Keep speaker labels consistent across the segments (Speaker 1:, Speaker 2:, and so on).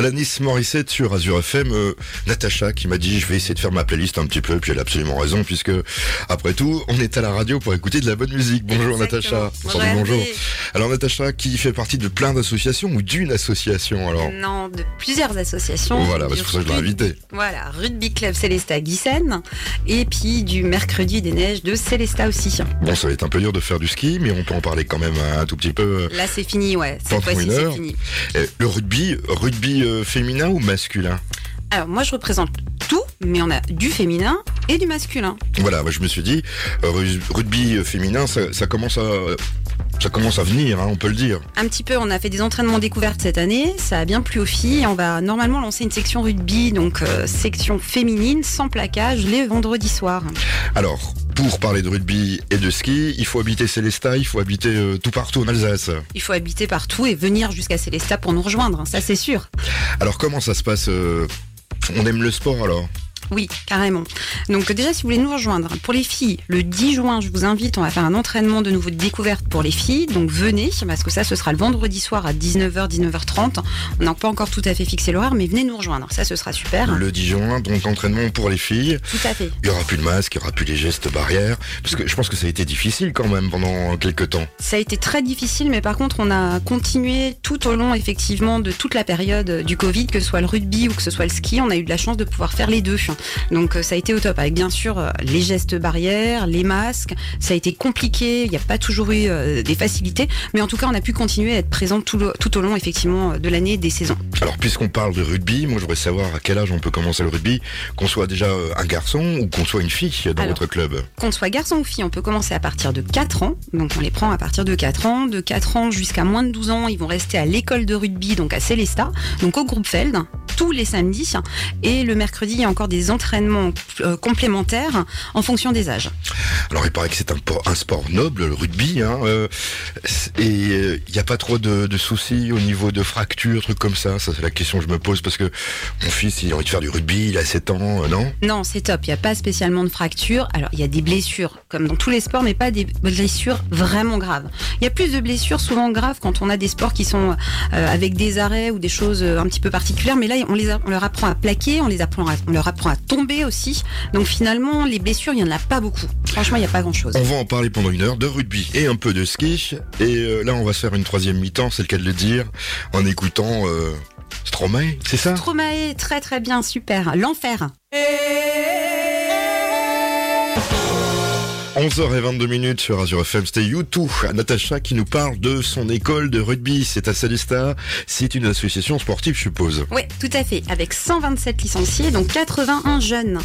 Speaker 1: Alanis Morissette sur Azure FM, euh, Natacha qui m'a dit je vais essayer de faire ma playlist un petit peu, puis elle a absolument raison puisque après tout on est à la radio pour écouter de la bonne musique. Bonjour. Natacha.
Speaker 2: Bonjour.
Speaker 1: Alors Natacha qui fait partie de plein d'associations ou d'une association alors?
Speaker 2: Non, de plusieurs associations.
Speaker 1: Voilà, c'est pour ça que je l'ai invité.
Speaker 2: Voilà, Rugby Club Célesta Guissen. Et puis du mercredi des neiges de Célesta aussi.
Speaker 1: Bon ça va être un peu dur de faire du ski mais on peut en parler quand même un tout petit peu.
Speaker 2: Là, c'est fini, ouais. Cette fois-ci, c'est fini.
Speaker 1: Euh, Le rugby, rugby euh, féminin ou masculin
Speaker 2: Alors, moi, je représente tout, mais on a du féminin et du masculin.
Speaker 1: Voilà, moi, je me suis dit, euh, ru- rugby euh, féminin, ça, ça commence à, ça commence à venir, hein, on peut le dire.
Speaker 2: Un petit peu, on a fait des entraînements découvertes cette année. Ça a bien plu aux filles. On va normalement lancer une section rugby, donc euh, section féminine, sans plaquage, les vendredis soirs.
Speaker 1: Alors, pour parler de rugby et de ski, il faut habiter Célestat, il faut habiter euh, tout partout en Alsace.
Speaker 2: Il faut habiter partout et venir jusqu'à Célesta pour nous rejoindre, ça c'est sûr.
Speaker 1: Alors, comment ça se passe euh, On aime le sport alors?
Speaker 2: Oui, carrément. Donc déjà, si vous voulez nous rejoindre, pour les filles, le 10 juin, je vous invite, on va faire un entraînement de nouveau de découverte pour les filles. Donc venez, parce que ça, ce sera le vendredi soir à 19h, 19h30. On n'a pas encore tout à fait fixé l'horaire, mais venez nous rejoindre. Ça, ce sera super.
Speaker 1: Le 10 juin, donc entraînement pour les filles.
Speaker 2: Tout à fait.
Speaker 1: Il n'y aura plus de masque, il n'y aura plus les gestes barrières. Parce que je pense que ça a été difficile quand même pendant quelques temps.
Speaker 2: Ça a été très difficile, mais par contre, on a continué tout au long, effectivement, de toute la période du Covid, que ce soit le rugby ou que ce soit le ski. On a eu de la chance de pouvoir faire les deux. Donc, euh, ça a été au top, avec bien sûr euh, les gestes barrières, les masques. Ça a été compliqué, il n'y a pas toujours eu euh, des facilités, mais en tout cas, on a pu continuer à être présent tout, le- tout au long, effectivement, de l'année et des saisons.
Speaker 1: Alors, puisqu'on parle de rugby, moi je voudrais savoir à quel âge on peut commencer le rugby, qu'on soit déjà un garçon ou qu'on soit une fille dans
Speaker 2: Alors,
Speaker 1: votre club?
Speaker 2: Qu'on soit garçon ou fille, on peut commencer à partir de 4 ans. Donc on les prend à partir de 4 ans. De 4 ans jusqu'à moins de 12 ans, ils vont rester à l'école de rugby, donc à Célesta, donc au groupe Feld, tous les samedis. Et le mercredi, il y a encore des entraînements euh, complémentaires en fonction des âges.
Speaker 1: Alors il paraît que c'est un, por- un sport noble, le rugby, hein, euh, et euh, il n'y a pas trop de, de soucis au niveau de fractures, trucs comme ça? Ça c'est la question que je me pose parce que mon fils il a envie de faire du rugby, il a 7 ans, euh, non?
Speaker 2: Non, c'est top. Il n'y a pas spécialement de fractures. Alors, il y a des blessures, comme dans tous les sports, mais pas des blessures vraiment graves. Il y a plus de blessures souvent graves quand on a des sports qui sont euh, avec des arrêts ou des choses euh, un petit peu particulières. Mais là, on, les a- on leur apprend à plaquer, on, les apprend à- on leur apprend à tomber aussi. Donc, finalement, les blessures, il n'y en a pas beaucoup. Franchement, il n'y a pas grand-chose.
Speaker 1: On va en parler pendant une heure de rugby et un peu de ski. Et euh, là on va se faire une troisième mi-temps, c'est le cas de le dire, en écoutant euh, Stromae, c'est ça?
Speaker 2: Stromae, très très bien, super. L'enfer.
Speaker 1: 11h22 minutes sur Azure FM, c'était YouTube. Natacha qui nous parle de son école de rugby. C'est à Salista. C'est une association sportive, je suppose.
Speaker 2: Oui, tout à fait. Avec 127 licenciés, donc 81 jeunes.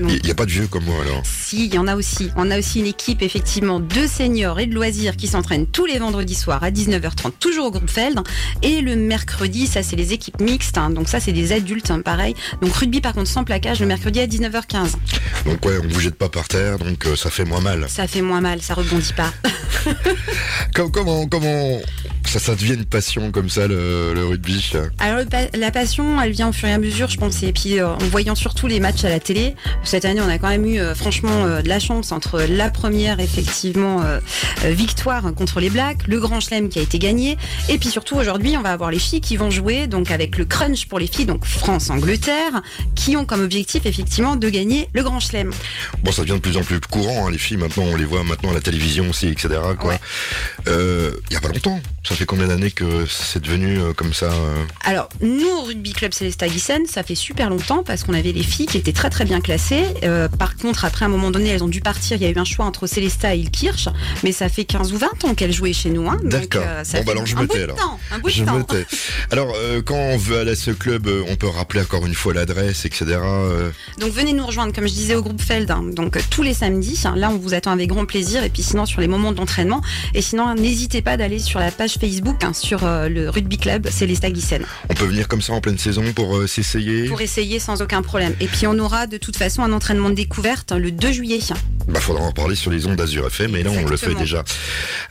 Speaker 1: Il n'y a pas de vieux comme moi alors.
Speaker 2: Si, il y en a aussi. On a aussi une équipe effectivement de seniors et de loisirs qui s'entraînent tous les vendredis soirs à 19h30, toujours au groupe Feld. Et le mercredi, ça c'est les équipes mixtes. hein. donc ça c'est des adultes, hein, pareil. Donc rugby par contre sans plaquage le mercredi à 19h15.
Speaker 1: Donc ouais, on vous jette pas par terre, donc euh, ça fait moins mal.
Speaker 2: Ça fait moins mal, ça rebondit pas.
Speaker 1: Com- Comment, comment ça, ça devient une passion comme ça le, le rugby
Speaker 2: Alors le la passion, elle vient au fur et à mesure, je pense. Et puis euh, en voyant surtout les matchs à la télé, cette année on a quand même eu euh, franchement euh, de la chance entre la première effectivement victoire contre les Blacks, le Grand Chelem qui a été gagné, et puis surtout aujourd'hui on va avoir les filles qui vont jouer donc avec le crunch pour les filles, donc France-Angleterre, qui ont comme objectif effectivement de gagner le Grand Chelem.
Speaker 1: Bon, ça devient de plus en plus courant. hein, les filles on les voit maintenant à la télévision aussi, etc. Euh, Il y a pas longtemps. Ça fait combien d'années que c'est devenu euh, comme ça euh
Speaker 2: Alors, nous, au Rugby Club Célesta Guissen, ça fait super longtemps parce qu'on avait les filles qui étaient très très bien classées. Euh, par contre, après un moment donné, elles ont dû partir. Il y a eu un choix entre Célesta et Ilkirch, mais ça fait 15 ou 20 ans qu'elles jouaient chez nous. hein.
Speaker 1: D'accord. Bon, bah alors je me tais, alors.
Speaker 2: temps, un bout de
Speaker 1: Je
Speaker 2: temps.
Speaker 1: me tais. Alors, quand on veut aller à ce club, on peut rappeler encore une fois l'adresse, etc.
Speaker 2: Donc venez nous rejoindre, comme je disais, au groupe Feld. hein. Donc tous les samedis. hein. Là, on vous attend avec grand plaisir. Et puis sinon, sur les moments d'entraînement. Et sinon, n'hésitez pas d'aller sur la page Facebook, hein, sur euh, le Rugby Club Célesta Guissen,
Speaker 1: On peut venir comme ça en pleine saison pour euh, s'essayer.
Speaker 2: pour essayer sans aucun problème. Et puis on aura de toute façon un entraînement de découverte hein, le 2 juillet.
Speaker 1: Bah, faudra en parler sur les ondes d'Azur FM, et là, on le fait déjà.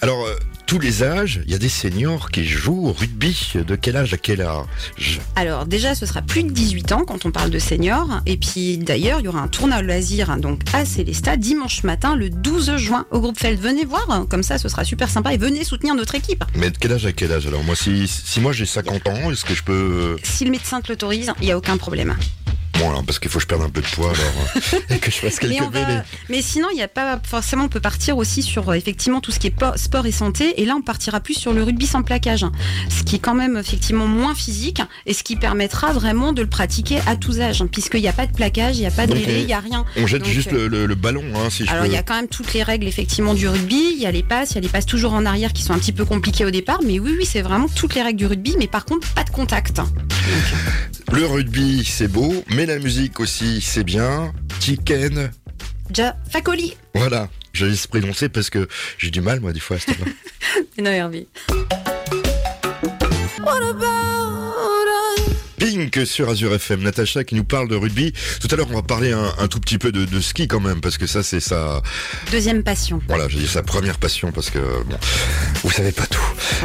Speaker 1: Alors, euh, tous les âges. Il y a des seniors qui jouent au rugby. De quel âge à quel âge?
Speaker 2: Alors déjà, ce sera plus de 18 ans quand on parle de seniors. Et puis d'ailleurs, il y aura un tournoi loisir donc à Célestat dimanche matin, le 12 juin, au groupe Feld. Venez voir, comme ça, ce sera super sympa et venez soutenir notre équipe.
Speaker 1: Mais de quel âge à quel âge? Alors moi, si, si moi j'ai 50 ans, est-ce que je peux...
Speaker 2: Si le médecin te l'autorise, il n'y a aucun problème.
Speaker 1: Alors, parce qu'il faut que je perde un peu de poids, alors, et que je fasse quelques
Speaker 2: Mais, va- mais sinon, il n'y a pas forcément, on peut partir aussi sur euh, effectivement tout ce qui est po- sport et santé. Et là, on partira plus sur le rugby sans plaquage, hein. ce qui est quand même effectivement moins physique et ce qui permettra vraiment de le pratiquer à tous âges, hein, puisqu'il n'y a pas de plaquage, il n'y a pas de
Speaker 1: on-
Speaker 2: il n'y a rien.
Speaker 1: On jette
Speaker 2: Donc,
Speaker 1: juste
Speaker 2: euh,
Speaker 1: le, ballon, hein, si je
Speaker 2: Alors il y a quand même toutes les règles effectivement du rugby, il y a les passes, il y a les passes toujours en arrière qui sont un petit peu compliquées au départ, mais oui oui c'est vraiment toutes les règles du rugby, mais par contre pas de contact.
Speaker 1: Le rugby, c'est beau, mais la musique aussi, c'est bien. Chicken,
Speaker 2: Ja Facoli.
Speaker 1: voilà. Je vais se prononcer parce que j'ai du mal, moi, des fois, à ce temps-là.
Speaker 2: Non Hervé.
Speaker 1: Pink sur Azure FM, Natacha qui nous parle de rugby. Tout à l'heure, on va parler un, un tout petit peu de, de ski quand même, parce que ça, c'est sa,
Speaker 2: Deuxième passion.
Speaker 1: voilà, j'ai dit sa première passion, parce que bon, vous savez pas tout.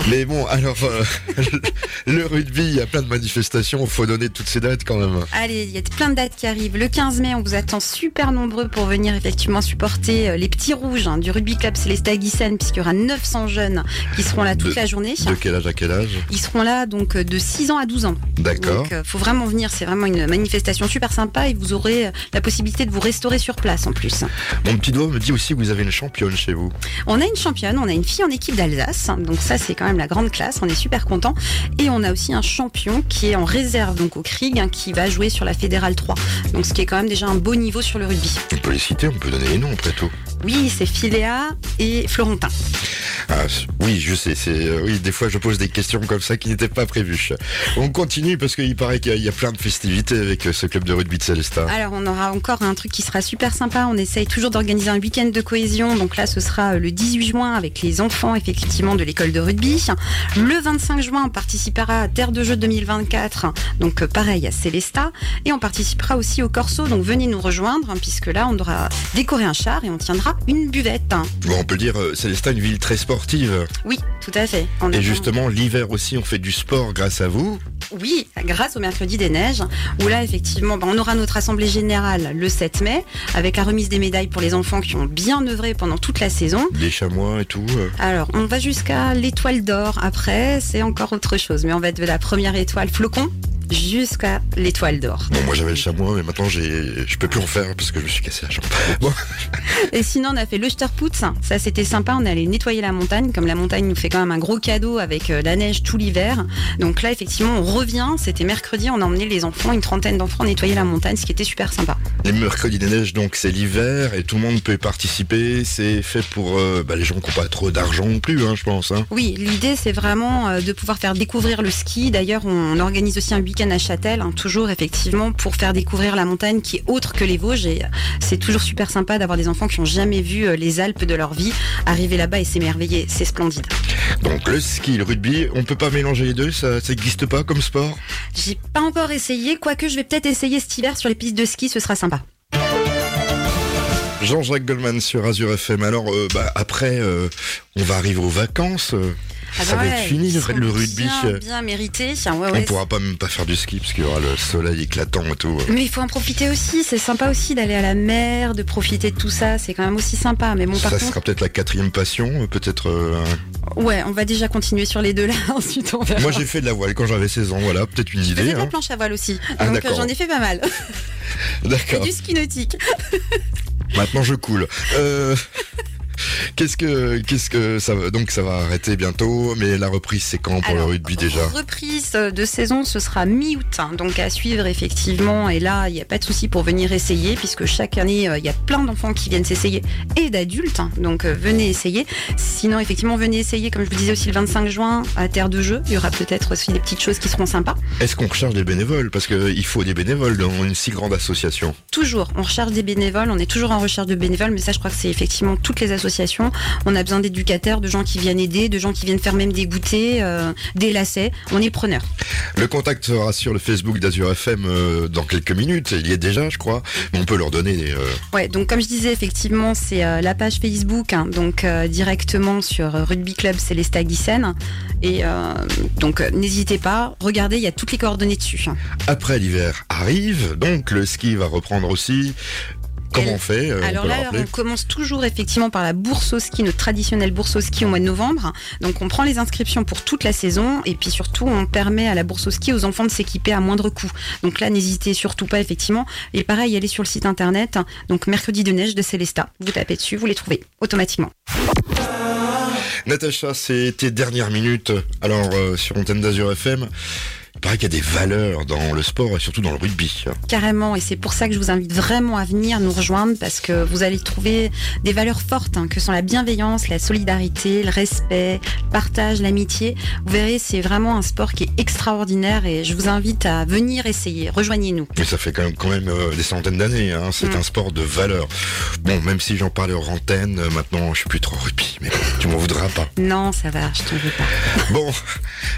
Speaker 1: Mais bon, alors euh, le rugby, il y a plein de manifestations. Il faut donner toutes ces dates quand même.
Speaker 2: Allez, il y a plein de dates qui arrivent. Le 15 mai, on vous attend super nombreux pour venir effectivement supporter euh, les petits rouges hein, du rugby club Célestat Guissen, puisqu'il y aura 900 jeunes qui seront là toute
Speaker 1: De-
Speaker 2: la journée.
Speaker 1: De quel âge à quel âge?
Speaker 2: Ils seront là donc euh, de 6 ans à 12 ans.
Speaker 1: D'accord.
Speaker 2: Donc, faut vraiment venir. C'est vraiment une manifestation super sympa et vous aurez la possibilité de vous restaurer sur place en plus.
Speaker 1: Mon petit doigt me dit aussi que vous avez une championne chez vous.
Speaker 2: On a une championne, on a une fille en équipe d'Alsace. Donc ça, c'est quand même la grande classe. On est super content. Et on a aussi un champion qui est en réserve donc au Krieg, hein, qui va jouer sur la Fédérale 3. Donc ce qui est quand même déjà un beau niveau sur le rugby.
Speaker 1: On peut les citer, on peut donner les noms après tout.
Speaker 2: Oui, c'est Philéa et Florentin.
Speaker 1: Ah, oui, je sais. C'est euh, oui. Des fois, je pose des questions comme ça qui n'étaient pas prévues. On continue parce qu'il paraît qu'il y a- plein de festivités avec euh, ce club de rugby de Célestat.
Speaker 2: Alors on aura encore un truc qui sera super sympa. On essaye toujours d'organiser un week-end de cohésion. Donc là ce sera euh, le 18 juin avec les enfants effectivement de l'école de rugby. Le 25 juin on participera à Terre de Jeux 2024. Donc pareil à Célestat. Et on participera aussi au Corso. Donc venez nous rejoindre hein, puisque là on aura décoré un char et on tiendra une buvette.
Speaker 1: Bon, on peut dire, euh, Célestat, une ville très sportive.
Speaker 2: Oui, tout à fait. On
Speaker 1: Et justement, l'hiver aussi, on fait du sport grâce à vous.
Speaker 2: Oui, grâce au mercredi des neiges, où là effectivement, ben, on aura notre assemblée générale le 7 mai, avec la remise des médailles pour les enfants qui ont bien œuvré pendant toute la saison.
Speaker 1: Des chamois et tout. euh.
Speaker 2: Alors, on va jusqu'à l'étoile d'or. Après, c'est encore autre chose, mais on va être de la première étoile flocon jusqu'à l'étoile d'or.
Speaker 1: Bon, moi j'avais le chamois, mais maintenant j'ai, je peux plus en faire parce que je me suis cassé la jambe. Bon,
Speaker 2: Et sinon, on a fait le Störputz. Ça, c'était sympa. On allait nettoyer la montagne, comme la montagne nous fait quand même un gros cadeau avec euh, la neige tout l'hiver. Donc là, effectivement, on revient. C'était mercredi. On a emmené les enfants, une trentaine d'enfants, nettoyer la montagne, ce qui était super sympa.
Speaker 1: les mercredis des neiges, donc c'est l'hiver et tout le monde peut y participer. C'est fait pour euh, bah, les gens qui n'ont pas trop d'argent non plus, hein, je pense. Hein.
Speaker 2: Oui, l'idée c'est vraiment euh, de pouvoir faire découvrir le ski. D'ailleurs, on organise aussi un week-end à Châtel, hein, toujours effectivement pour faire découvrir la montagne qui est autre que les Vosges. Et euh, c'est toujours super sympa d'avoir des enfants qui n'ont jamais vu euh, les Alpes de leur vie arriver là-bas et s'émerveiller. C'est splendide.
Speaker 1: Donc le ski, le rugby, on peut pas mélanger les deux, ça n'existe pas comme sport?
Speaker 2: J'ai pas encore essayé, quoique je vais peut-être essayer cet hiver sur les pistes de ski, ce sera sympa.
Speaker 1: Jean-Jacques Goldman sur Azure FM. Alors euh, bah, après, euh, on va arriver aux vacances. euh,
Speaker 2: Ah
Speaker 1: ça
Speaker 2: bah
Speaker 1: va
Speaker 2: ouais,
Speaker 1: être fini le, le rugby.
Speaker 2: Bien, bien mérité. Ouais,
Speaker 1: on
Speaker 2: ouais,
Speaker 1: pourra pas même pas faire du ski parce qu'il y aura le soleil éclatant et tout.
Speaker 2: Mais il faut en profiter aussi. C'est sympa aussi d'aller à la mer, de profiter de tout ça. C'est quand même aussi sympa. Mais bon, par
Speaker 1: ça
Speaker 2: contre,
Speaker 1: sera peut-être la quatrième passion, peut-être. euh,
Speaker 2: ouais, on va déjà continuer sur les deux là. Ensuite, on verra.
Speaker 1: Moi j'ai fait de la voile quand j'avais 16 ans, voilà, peut-être une idée.
Speaker 2: faisais de la
Speaker 1: hein.
Speaker 2: planche à voile aussi.
Speaker 1: Ah,
Speaker 2: Donc j'en ai fait pas mal. Et
Speaker 1: D'accord.
Speaker 2: du ski nautique.
Speaker 1: Maintenant je coule. Euh, Qu'est-ce que, qu'est-ce que ça va Donc ça va arrêter bientôt, mais la reprise c'est quand pour
Speaker 2: Alors,
Speaker 1: le rugby déjà
Speaker 2: Reprise de saison, ce sera mi-août. hein, donc à suivre effectivement. Et là, il n'y a pas de souci pour venir essayer, puisque chaque année, euh, il y a plein d'enfants qui viennent s'essayer et d'adultes. hein. donc euh, venez essayer. Sinon, effectivement, venez essayer, comme je vous disais aussi le 25 juin, à Terre de Jeu. Il y aura peut-être aussi des petites choses qui seront sympas.
Speaker 1: Est-ce qu'on recherche des bénévoles? Parce qu'il faut des bénévoles dans une si grande association.
Speaker 2: Toujours, on recherche des bénévoles. On est toujours en recherche de bénévoles, mais ça, je crois que c'est effectivement toutes les associations On a besoin d'éducateurs, de gens qui viennent aider, de gens qui viennent faire même des goûters, des lacets. On est preneur.
Speaker 1: Le contact sera sur le Facebook d'Azur FM dans quelques minutes. Il y est déjà, je crois. Mais on peut leur donner.
Speaker 2: Ouais, donc comme je disais, effectivement, c'est la page Facebook, hein, donc directement sur Rugby Club Célesta Guissen. Et donc n'hésitez pas, regardez, il y a toutes les coordonnées dessus.
Speaker 1: Après l'hiver arrive, donc le ski va reprendre aussi. Comment on fait
Speaker 2: euh, Alors là, on commence toujours effectivement par la bourse au ski, notre traditionnelle bourse au ski au mois de novembre. Donc on prend les inscriptions pour toute la saison et puis surtout on permet à la bourse au ski aux enfants de s'équiper à moindre coût. Donc là, n'hésitez surtout pas effectivement. Et pareil, allez sur le site internet. Donc mercredi de neige de Célesta. Vous tapez dessus, vous les trouvez automatiquement.
Speaker 1: Natacha, c'est tes dernières minutes. Alors euh, sur Antenne d'Azur FM. Il paraît qu'il y a des valeurs dans le sport et surtout dans le rugby.
Speaker 2: Carrément, et c'est pour ça que je vous invite vraiment à venir nous rejoindre parce que vous allez trouver des valeurs fortes hein, que sont la bienveillance, la solidarité, le respect, le partage, l'amitié. Vous verrez, c'est vraiment un sport qui est extraordinaire et je vous invite à venir essayer. Rejoignez-nous.
Speaker 1: Mais ça fait quand même, quand même euh, des centaines d'années. Hein. C'est mm. un sport de valeur. Bon, même si j'en parlais hors antenne, euh, maintenant je suis plus trop rugby, mais tu m'en voudras pas.
Speaker 2: Non, ça va, je t'en veux pas.
Speaker 1: Bon,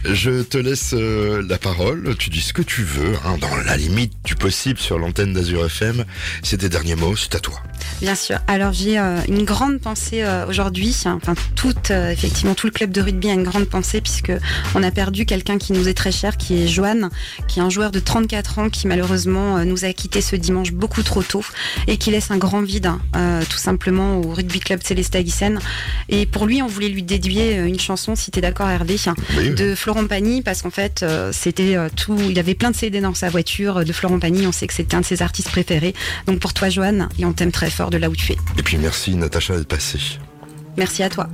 Speaker 1: je te laisse euh, la parole tu dis ce que tu veux, hein, dans la limite du possible sur l'antenne d'Azur FM. C'est tes derniers mots, c'est à toi.
Speaker 2: Bien sûr. Alors j'ai euh, une grande pensée euh, aujourd'hui. Enfin, tout, euh, effectivement, tout le club de rugby a une grande pensée puisque on a perdu quelqu'un qui nous est très cher, qui est Joanne, qui est un joueur de 34 ans qui malheureusement nous a quitté ce dimanche beaucoup trop tôt et qui laisse un grand vide, tout simplement au rugby club Céleste Aguissen. Et pour lui, on voulait lui déduire une chanson, si tu es d'accord Hervé, de Florent Pagny parce qu'en fait, c'était tout. Il avait plein de CD dans sa voiture de Florent Pagny. On sait que c'était un de ses artistes préférés. Donc pour toi, Joanne, et on t'aime très fort de là où tu es.
Speaker 1: Et puis merci Natacha d'être passée.
Speaker 2: Merci à toi.